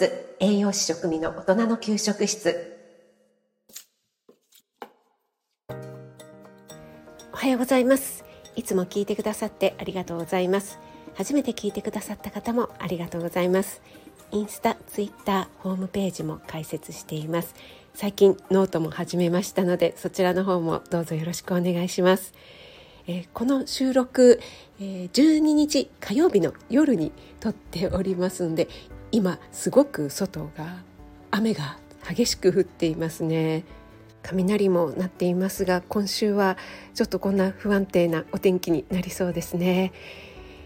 ス栄養士食味の大人の給食室。おはようございます。いつも聞いてくださってありがとうございます。初めて聞いてくださった方もありがとうございます。インスタ、ツイッター、ホームページも開設しています。最近ノートも始めましたのでそちらの方もどうぞよろしくお願いします。えー、この収録、えー、12日火曜日の夜に撮っておりますので今すごく外が雨が激しく降っていますね。雷も鳴っていますが今週はちょっとこんな不安定なお天気になりそうですね。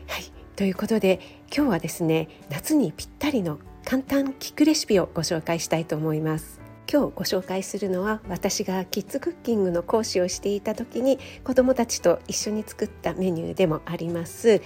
はいということで今日はですね夏にぴったりの簡単キックレシピをご紹介したいと思います。今日ご紹介するのは私がキッズクッキングの講師をしていた時に子どもたちと一緒に作ったメニューでもあります。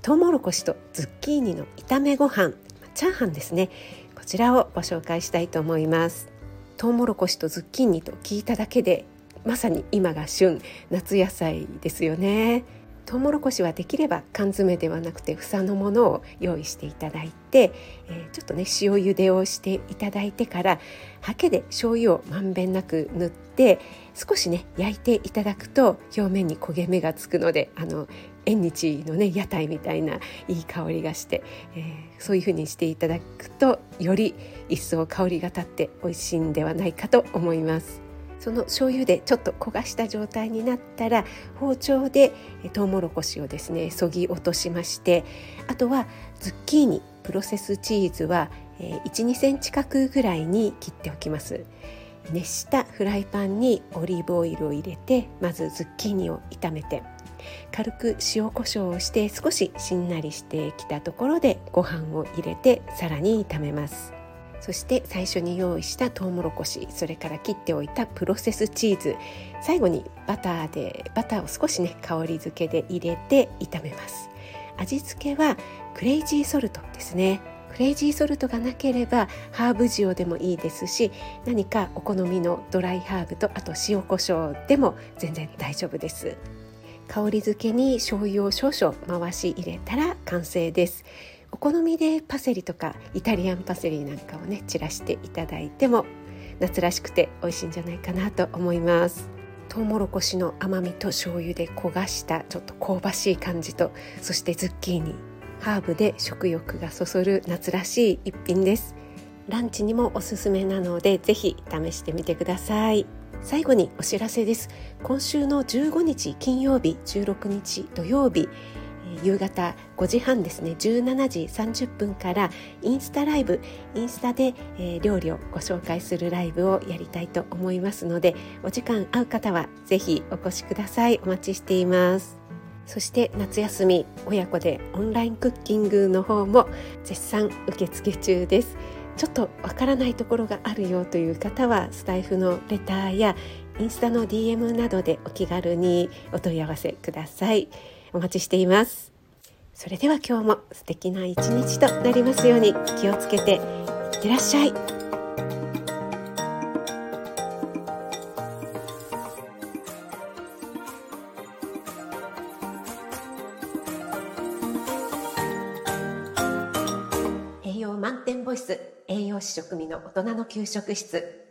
トウモロコシとズッキーニの炒めご飯。チャーハンですね。こちらをご紹介したいと思います。トウモロコシとズッキーニと聞いただけでまさに今が旬夏野菜ですよね。トウモロコシはできれば缶詰ではなくて房のものを用意していただいて、えー、ちょっとね塩茹でをしていただいてからハケで醤油をまんべんなく塗って少しね焼いていただくと表面に焦げ目がつくのであの縁日のね屋台みたいないい香りがして、えー、そういう風にしていただくとより一層香りが立って美味しいんではないかと思います。その醤油でちょっと焦がした状態になったら包丁でトウモロコシをですねそぎ落としましてあとはズッキーニプロセスチーズは12センチ角ぐらいに切っておきます。熱したフライパンにオリーブオイルを入れてまずズッキーニを炒めて軽く塩コショウをして少ししんなりしてきたところでご飯を入れてさらに炒めます。そして最初に用意したトウモロコシそれから切っておいたプロセスチーズ。最後にバターでバターを少しね香り付けで入れて炒めます。味付けはクレイジーソルトですね。クレイジーソルトがなければハーブ塩でもいいですし何かお好みのドライハーブとあと塩コショウでも全然大丈夫です。香り付けに醤油を少々回し入れたら完成です。好みでパセリとかイタリアンパセリなんかをね散らしていただいても夏らしくて美味しいんじゃないかなと思います。トウモロコシの甘みと醤油で焦がしたちょっと香ばしい感じとそしてズッキーニハーブで食欲がそそる夏らしい一品です。ランチにもおすすめなのでぜひ試してみてください。最後にお知らせです。今週の15日金曜日16日土曜日夕方5時半ですね。17時30分からインスタライブインスタで、えー、料理をご紹介するライブをやりたいと思いますのでお時間合う方はぜひお越しください。お待ちしています。そして夏休み親子でオンラインクッキングの方も絶賛受付中です。ちょっとわからないところがあるよという方はスタイフのレターやインスタの DM などでお気軽にお問い合わせください。お待ちしています。それでは今日も素敵な一日となりますように気をつけていってらっしゃい。栄養満点ボイス栄養士食味の大人の給食室。